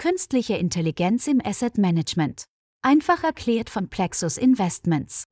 Künstliche Intelligenz im Asset Management. Einfach erklärt von Plexus Investments.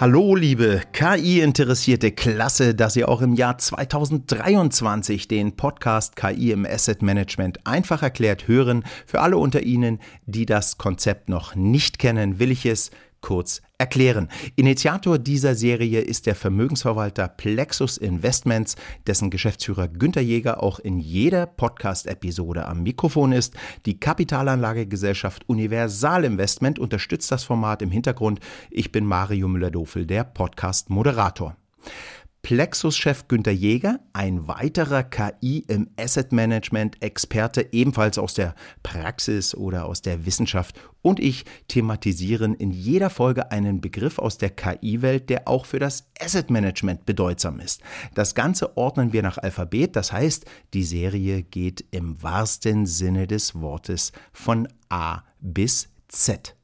Hallo, liebe KI-interessierte Klasse, dass ihr auch im Jahr 2023 den Podcast KI im Asset Management einfach erklärt hören. Für alle unter Ihnen, die das Konzept noch nicht kennen, will ich es kurz erklären. Initiator dieser Serie ist der Vermögensverwalter Plexus Investments, dessen Geschäftsführer Günter Jäger auch in jeder Podcast-Episode am Mikrofon ist. Die Kapitalanlagegesellschaft Universal Investment unterstützt das Format im Hintergrund. Ich bin Mario Müller-Dofel, der Podcast-Moderator. Plexus-Chef Günter Jäger, ein weiterer KI im Asset Management-Experte, ebenfalls aus der Praxis oder aus der Wissenschaft, und ich thematisieren in jeder Folge einen Begriff aus der KI-Welt, der auch für das Asset Management bedeutsam ist. Das Ganze ordnen wir nach Alphabet, das heißt, die Serie geht im wahrsten Sinne des Wortes von A bis Z.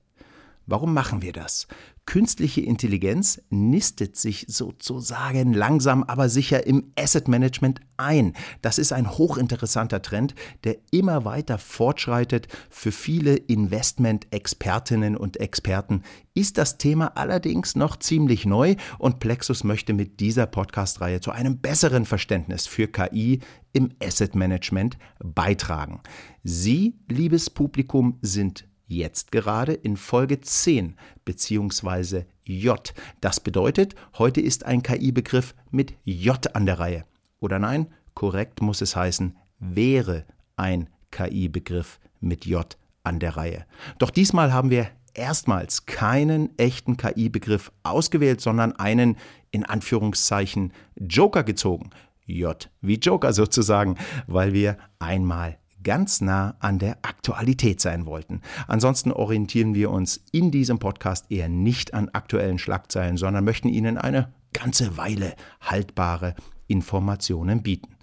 Warum machen wir das? Künstliche Intelligenz nistet sich sozusagen langsam aber sicher im Asset Management ein. Das ist ein hochinteressanter Trend, der immer weiter fortschreitet. Für viele Investment-Expertinnen und Experten ist das Thema allerdings noch ziemlich neu und Plexus möchte mit dieser Podcast-Reihe zu einem besseren Verständnis für KI im Asset Management beitragen. Sie, liebes Publikum, sind jetzt gerade in Folge 10 bzw. J. Das bedeutet, heute ist ein KI-Begriff mit J an der Reihe. Oder nein, korrekt muss es heißen, wäre ein KI-Begriff mit J an der Reihe. Doch diesmal haben wir erstmals keinen echten KI-Begriff ausgewählt, sondern einen in Anführungszeichen Joker gezogen. J wie Joker sozusagen, weil wir einmal ganz nah an der Aktualität sein wollten. Ansonsten orientieren wir uns in diesem Podcast eher nicht an aktuellen Schlagzeilen, sondern möchten Ihnen eine ganze Weile haltbare Informationen bieten.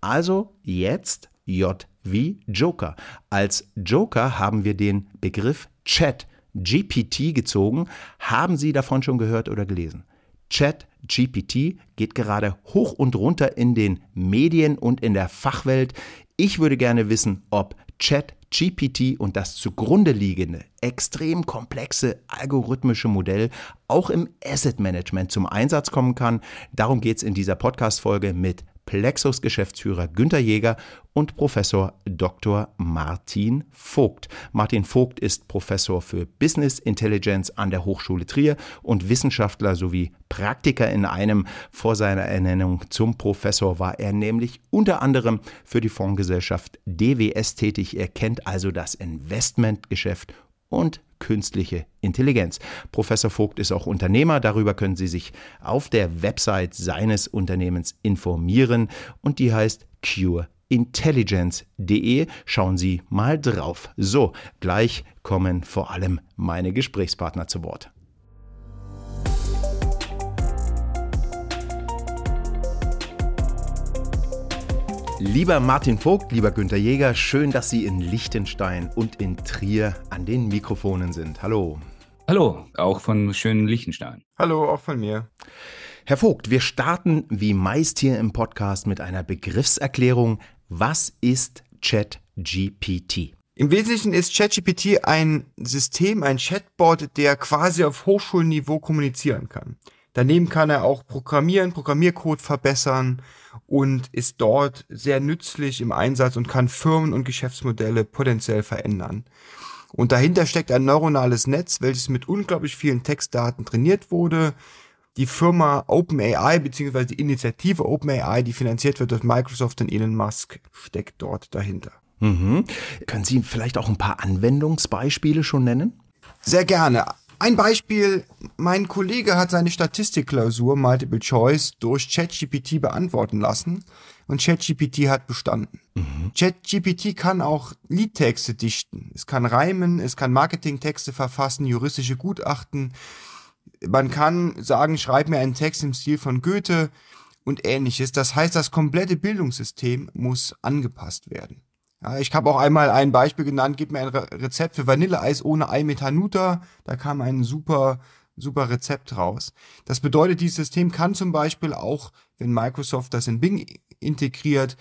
Also jetzt J wie Joker. Als Joker haben wir den Begriff Chat GPT gezogen. Haben Sie davon schon gehört oder gelesen? Chat GPT geht gerade hoch und runter in den Medien und in der Fachwelt. Ich würde gerne wissen, ob Chat GPT und das zugrunde liegende, extrem komplexe algorithmische Modell auch im Asset Management zum Einsatz kommen kann. Darum geht es in dieser Podcast-Folge mit Plexus Geschäftsführer Günter Jäger und Professor Dr. Martin Vogt. Martin Vogt ist Professor für Business Intelligence an der Hochschule Trier und Wissenschaftler sowie Praktiker in einem. Vor seiner Ernennung zum Professor war er nämlich unter anderem für die Fondsgesellschaft DWS tätig. Er kennt also das Investmentgeschäft und künstliche Intelligenz. Professor Vogt ist auch Unternehmer, darüber können Sie sich auf der Website seines Unternehmens informieren und die heißt cureintelligence.de. Schauen Sie mal drauf. So, gleich kommen vor allem meine Gesprächspartner zu Wort. Lieber Martin Vogt, lieber Günter Jäger, schön, dass Sie in Liechtenstein und in Trier an den Mikrofonen sind. Hallo. Hallo, auch von schönen Liechtenstein. Hallo, auch von mir. Herr Vogt, wir starten wie meist hier im Podcast mit einer Begriffserklärung. Was ist ChatGPT? Im Wesentlichen ist ChatGPT ein System, ein Chatbot, der quasi auf Hochschulniveau kommunizieren kann. Daneben kann er auch programmieren, Programmiercode verbessern und ist dort sehr nützlich im Einsatz und kann Firmen und Geschäftsmodelle potenziell verändern. Und dahinter steckt ein neuronales Netz, welches mit unglaublich vielen Textdaten trainiert wurde. Die Firma OpenAI bzw. die Initiative OpenAI, die finanziert wird durch Microsoft und Elon Musk, steckt dort dahinter. Mhm. Können Sie vielleicht auch ein paar Anwendungsbeispiele schon nennen? Sehr gerne. Ein Beispiel, mein Kollege hat seine Statistikklausur Multiple Choice durch ChatGPT beantworten lassen und ChatGPT hat bestanden. Mhm. ChatGPT kann auch Liedtexte dichten. Es kann reimen, es kann Marketingtexte verfassen, juristische Gutachten. Man kann sagen, schreib mir einen Text im Stil von Goethe und ähnliches. Das heißt, das komplette Bildungssystem muss angepasst werden. Ja, ich habe auch einmal ein Beispiel genannt, gib mir ein Rezept für Vanilleeis ohne Ei mit Hanuta. Da kam ein super, super Rezept raus. Das bedeutet, dieses System kann zum Beispiel auch, wenn Microsoft das in Bing integriert,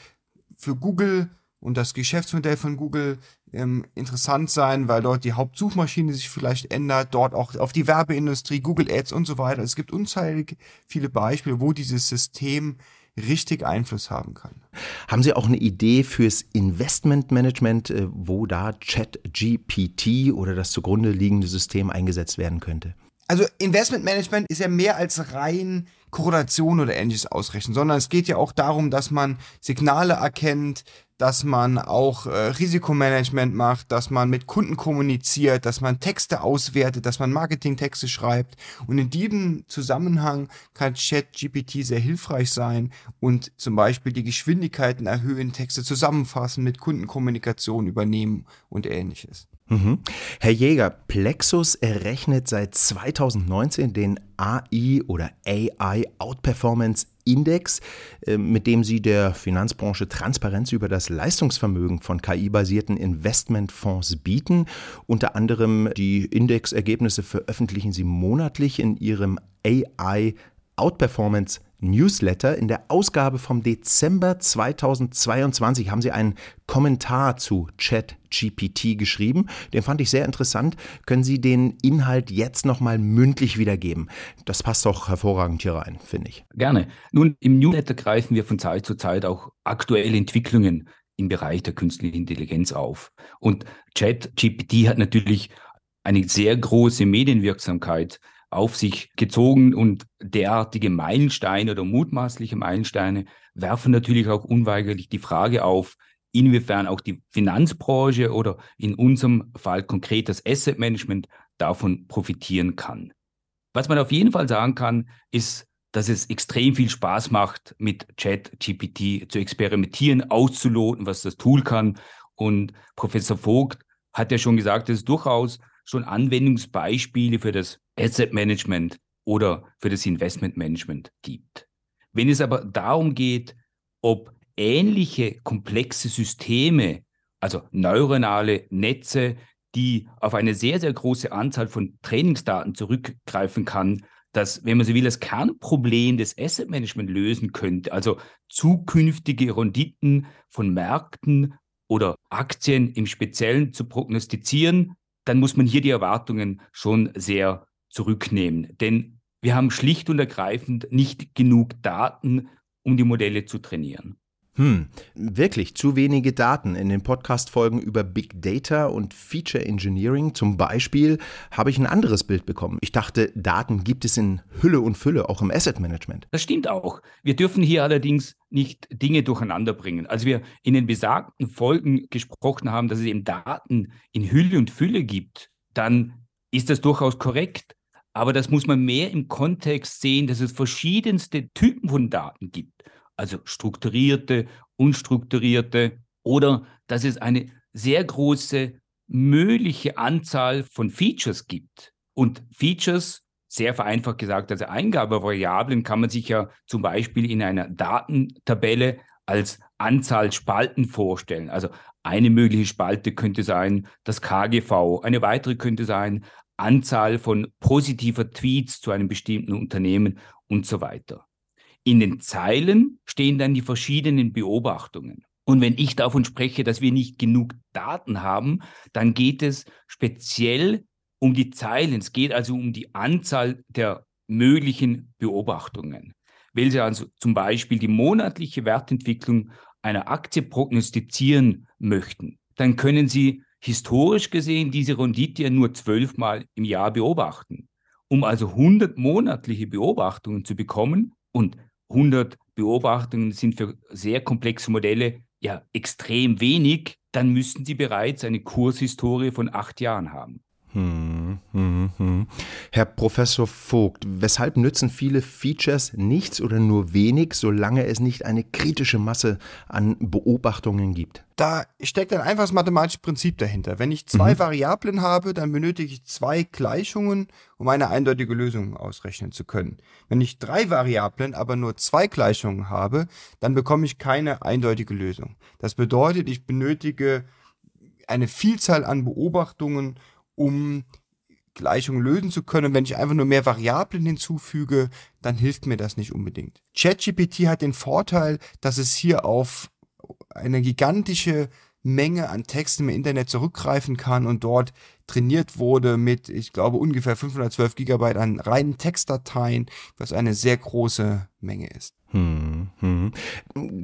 für Google und das Geschäftsmodell von Google ähm, interessant sein, weil dort die Hauptsuchmaschine sich vielleicht ändert, dort auch auf die Werbeindustrie, Google Ads und so weiter. Es gibt unzählige viele Beispiele, wo dieses System richtig Einfluss haben kann. Haben Sie auch eine Idee fürs Investmentmanagement, äh, wo da ChatGPT oder das zugrunde liegende System eingesetzt werden könnte? Also Investmentmanagement ist ja mehr als rein Korrelation oder ähnliches ausrechnen, sondern es geht ja auch darum, dass man Signale erkennt, dass man auch äh, Risikomanagement macht, dass man mit Kunden kommuniziert, dass man Texte auswertet, dass man Marketingtexte schreibt. Und in diesem Zusammenhang kann ChatGPT sehr hilfreich sein und zum Beispiel die Geschwindigkeiten erhöhen, Texte zusammenfassen, mit Kundenkommunikation übernehmen und ähnliches. Mhm. Herr Jäger, Plexus errechnet seit 2019 den AI oder AI Outperformance Index, äh, mit dem sie der Finanzbranche Transparenz über das Leistungsvermögen von KI-basierten Investmentfonds bieten. Unter anderem die Indexergebnisse veröffentlichen sie monatlich in ihrem AI Outperformance Newsletter. In der Ausgabe vom Dezember 2022 haben Sie einen Kommentar zu ChatGPT geschrieben. Den fand ich sehr interessant. Können Sie den Inhalt jetzt nochmal mündlich wiedergeben? Das passt doch hervorragend hier rein, finde ich. Gerne. Nun, im Newsletter greifen wir von Zeit zu Zeit auch aktuelle Entwicklungen im Bereich der künstlichen Intelligenz auf. Und ChatGPT hat natürlich eine sehr große Medienwirksamkeit auf sich gezogen und derartige Meilensteine oder mutmaßliche Meilensteine werfen natürlich auch unweigerlich die Frage auf, inwiefern auch die Finanzbranche oder in unserem Fall konkret das Asset Management davon profitieren kann. Was man auf jeden Fall sagen kann, ist, dass es extrem viel Spaß macht, mit ChatGPT zu experimentieren, auszuloten, was das Tool kann. Und Professor Vogt hat ja schon gesagt, dass es durchaus schon Anwendungsbeispiele für das Asset Management oder für das Investment Management gibt. Wenn es aber darum geht, ob ähnliche komplexe Systeme, also neuronale Netze, die auf eine sehr, sehr große Anzahl von Trainingsdaten zurückgreifen kann, das, wenn man so will, das Kernproblem des Asset Management lösen könnte, also zukünftige Renditen von Märkten oder Aktien im Speziellen zu prognostizieren, dann muss man hier die Erwartungen schon sehr zurücknehmen. Denn wir haben schlicht und ergreifend nicht genug Daten, um die Modelle zu trainieren. Hm, wirklich zu wenige Daten. In den Podcast-Folgen über Big Data und Feature Engineering zum Beispiel habe ich ein anderes Bild bekommen. Ich dachte, Daten gibt es in Hülle und Fülle, auch im Asset Management. Das stimmt auch. Wir dürfen hier allerdings nicht Dinge durcheinander bringen. Als wir in den besagten Folgen gesprochen haben, dass es eben Daten in Hülle und Fülle gibt, dann ist das durchaus korrekt. Aber das muss man mehr im Kontext sehen, dass es verschiedenste Typen von Daten gibt also strukturierte, unstrukturierte, oder dass es eine sehr große mögliche Anzahl von Features gibt. Und Features, sehr vereinfacht gesagt, also Eingabevariablen, kann man sich ja zum Beispiel in einer Datentabelle als Anzahl Spalten vorstellen. Also eine mögliche Spalte könnte sein das KGV, eine weitere könnte sein Anzahl von positiver Tweets zu einem bestimmten Unternehmen und so weiter. In den Zeilen stehen dann die verschiedenen Beobachtungen. Und wenn ich davon spreche, dass wir nicht genug Daten haben, dann geht es speziell um die Zeilen. Es geht also um die Anzahl der möglichen Beobachtungen. Wenn Sie also zum Beispiel die monatliche Wertentwicklung einer Aktie prognostizieren möchten, dann können Sie historisch gesehen diese Rendite ja nur zwölfmal im Jahr beobachten. Um also 100 monatliche Beobachtungen zu bekommen und 100 Beobachtungen sind für sehr komplexe Modelle ja extrem wenig, dann müssten sie bereits eine Kurshistorie von acht Jahren haben. Hm. Hm, hm, hm. Herr Professor Vogt, weshalb nützen viele Features nichts oder nur wenig, solange es nicht eine kritische Masse an Beobachtungen gibt? Da steckt ein einfaches mathematisches Prinzip dahinter. Wenn ich zwei mhm. Variablen habe, dann benötige ich zwei Gleichungen, um eine eindeutige Lösung ausrechnen zu können. Wenn ich drei Variablen, aber nur zwei Gleichungen habe, dann bekomme ich keine eindeutige Lösung. Das bedeutet, ich benötige eine Vielzahl an Beobachtungen, um Gleichungen lösen zu können. Wenn ich einfach nur mehr Variablen hinzufüge, dann hilft mir das nicht unbedingt. ChatGPT hat den Vorteil, dass es hier auf eine gigantische Menge an Texten im Internet zurückgreifen kann und dort trainiert wurde mit, ich glaube, ungefähr 512 Gigabyte an reinen Textdateien, was eine sehr große Menge ist. Hm, hm.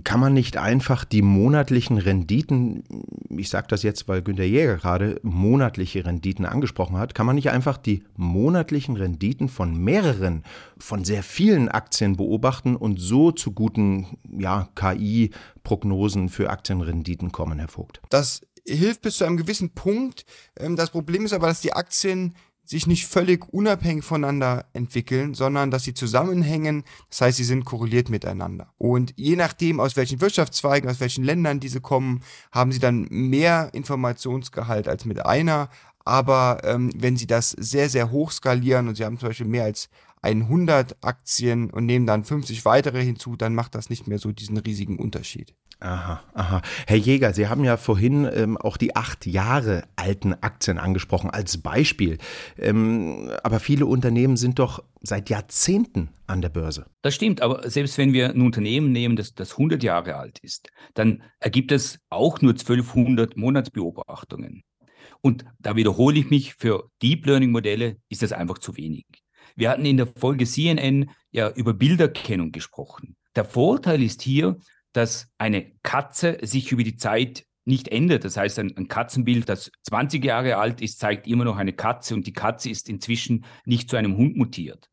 Kann man nicht einfach die monatlichen Renditen, ich sage das jetzt, weil Günter Jäger gerade monatliche Renditen angesprochen hat, kann man nicht einfach die monatlichen Renditen von mehreren, von sehr vielen Aktien beobachten und so zu guten ja, KI-Prognosen für Aktienrenditen kommen, Herr Vogt? Das hilft bis zu einem gewissen Punkt. Ähm, das Problem ist aber, dass die Aktien sich nicht völlig unabhängig voneinander entwickeln, sondern dass sie zusammenhängen. Das heißt, sie sind korreliert miteinander. Und je nachdem, aus welchen Wirtschaftszweigen, aus welchen Ländern diese kommen, haben sie dann mehr Informationsgehalt als mit einer. Aber ähm, wenn sie das sehr, sehr hoch skalieren und sie haben zum Beispiel mehr als 100 Aktien und nehmen dann 50 weitere hinzu, dann macht das nicht mehr so diesen riesigen Unterschied. Aha, aha. Herr Jäger, Sie haben ja vorhin ähm, auch die acht Jahre alten Aktien angesprochen als Beispiel. Ähm, aber viele Unternehmen sind doch seit Jahrzehnten an der Börse. Das stimmt, aber selbst wenn wir ein Unternehmen nehmen, das, das 100 Jahre alt ist, dann ergibt es auch nur 1200 Monatsbeobachtungen. Und da wiederhole ich mich, für Deep Learning Modelle ist das einfach zu wenig. Wir hatten in der Folge CNN ja über Bilderkennung gesprochen. Der Vorteil ist hier, dass eine Katze sich über die Zeit nicht ändert. Das heißt, ein, ein, Katzenbild, das 20 Jahre alt ist, zeigt immer noch eine Katze und die Katze ist inzwischen nicht zu einem Hund mutiert.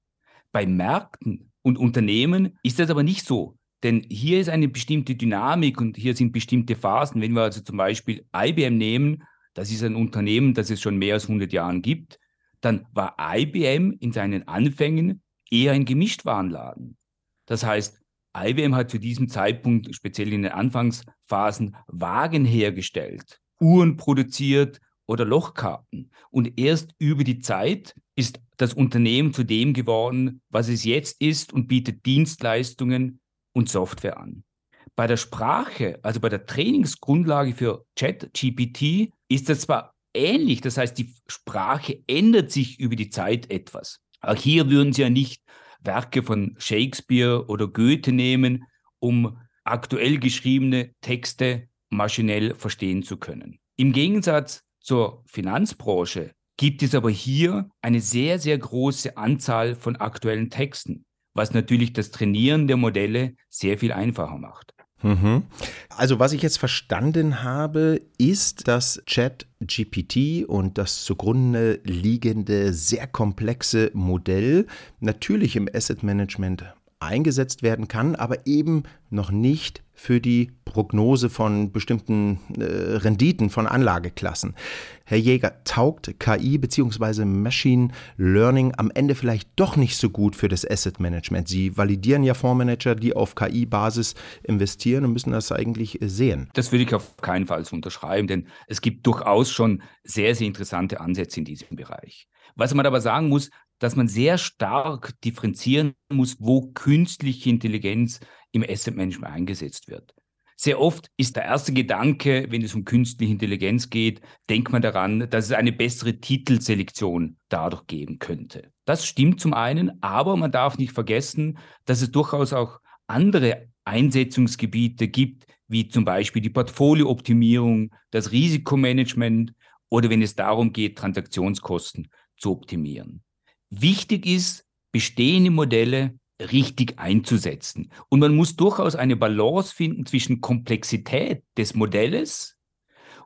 Bei Märkten und Unternehmen ist das aber nicht so. Denn hier ist eine bestimmte Dynamik und hier sind bestimmte Phasen. Wenn wir also zum Beispiel IBM nehmen, das ist ein Unternehmen, das es schon mehr als 100 Jahren gibt, dann war IBM in seinen Anfängen eher ein Gemischtwarenladen. Das heißt, IBM hat zu diesem Zeitpunkt, speziell in den Anfangsphasen, Wagen hergestellt, Uhren produziert oder Lochkarten. Und erst über die Zeit ist das Unternehmen zu dem geworden, was es jetzt ist und bietet Dienstleistungen und Software an. Bei der Sprache, also bei der Trainingsgrundlage für ChatGPT, ist das zwar ähnlich, das heißt, die Sprache ändert sich über die Zeit etwas. Auch hier würden Sie ja nicht Werke von Shakespeare oder Goethe nehmen, um aktuell geschriebene Texte maschinell verstehen zu können. Im Gegensatz zur Finanzbranche gibt es aber hier eine sehr, sehr große Anzahl von aktuellen Texten, was natürlich das Trainieren der Modelle sehr viel einfacher macht. Mhm. Also was ich jetzt verstanden habe, ist, dass ChatGPT und das zugrunde liegende sehr komplexe Modell natürlich im Asset Management eingesetzt werden kann, aber eben noch nicht für die Prognose von bestimmten äh, Renditen von Anlageklassen. Herr Jäger, taugt KI bzw. Machine Learning am Ende vielleicht doch nicht so gut für das Asset Management? Sie validieren ja Fondsmanager, die auf KI-Basis investieren und müssen das eigentlich sehen. Das würde ich auf keinen Fall unterschreiben, denn es gibt durchaus schon sehr, sehr interessante Ansätze in diesem Bereich. Was man aber sagen muss, dass man sehr stark differenzieren muss, wo künstliche Intelligenz im Asset Management eingesetzt wird. Sehr oft ist der erste Gedanke, wenn es um künstliche Intelligenz geht, denkt man daran, dass es eine bessere Titelselektion dadurch geben könnte. Das stimmt zum einen, aber man darf nicht vergessen, dass es durchaus auch andere Einsetzungsgebiete gibt, wie zum Beispiel die Portfoliooptimierung, das Risikomanagement oder wenn es darum geht, Transaktionskosten zu optimieren. Wichtig ist, bestehende Modelle richtig einzusetzen. Und man muss durchaus eine Balance finden zwischen Komplexität des Modells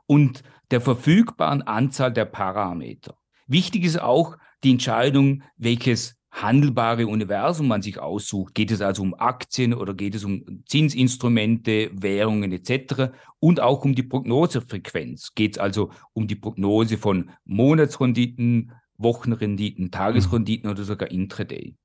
und der verfügbaren Anzahl der Parameter. Wichtig ist auch die Entscheidung, welches handelbare Universum man sich aussucht. Geht es also um Aktien oder geht es um Zinsinstrumente, Währungen etc. Und auch um die Prognosefrequenz. Geht es also um die Prognose von Monatsrenditen, Wochenrenditen, Tagesrenditen oder sogar Intraday.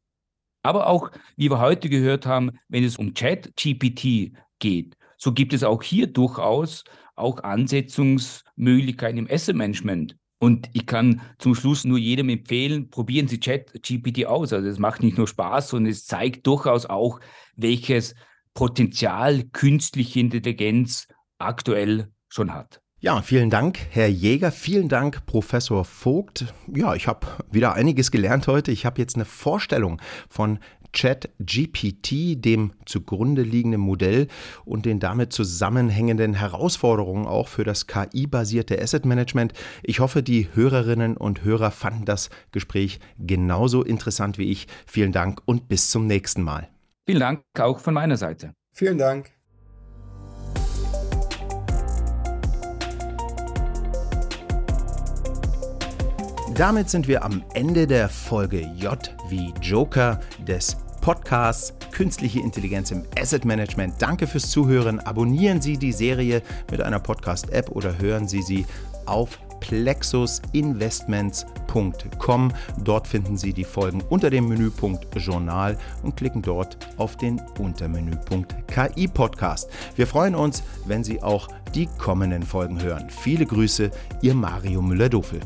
Aber auch, wie wir heute gehört haben, wenn es um Chat-GPT geht, so gibt es auch hier durchaus auch Ansetzungsmöglichkeiten im Asset-Management. Und ich kann zum Schluss nur jedem empfehlen, probieren Sie Chat-GPT aus. Also es macht nicht nur Spaß, sondern es zeigt durchaus auch, welches Potenzial künstliche Intelligenz aktuell schon hat. Ja, vielen Dank, Herr Jäger. Vielen Dank, Professor Vogt. Ja, ich habe wieder einiges gelernt heute. Ich habe jetzt eine Vorstellung von ChatGPT, dem zugrunde liegenden Modell und den damit zusammenhängenden Herausforderungen auch für das KI-basierte Asset Management. Ich hoffe, die Hörerinnen und Hörer fanden das Gespräch genauso interessant wie ich. Vielen Dank und bis zum nächsten Mal. Vielen Dank auch von meiner Seite. Vielen Dank. Damit sind wir am Ende der Folge J wie Joker des Podcasts Künstliche Intelligenz im Asset Management. Danke fürs Zuhören. Abonnieren Sie die Serie mit einer Podcast-App oder hören Sie sie auf plexusinvestments.com. Dort finden Sie die Folgen unter dem Menüpunkt Journal und klicken dort auf den Untermenüpunkt KI Podcast. Wir freuen uns, wenn Sie auch die kommenden Folgen hören. Viele Grüße, Ihr Mario Müller-Dofel.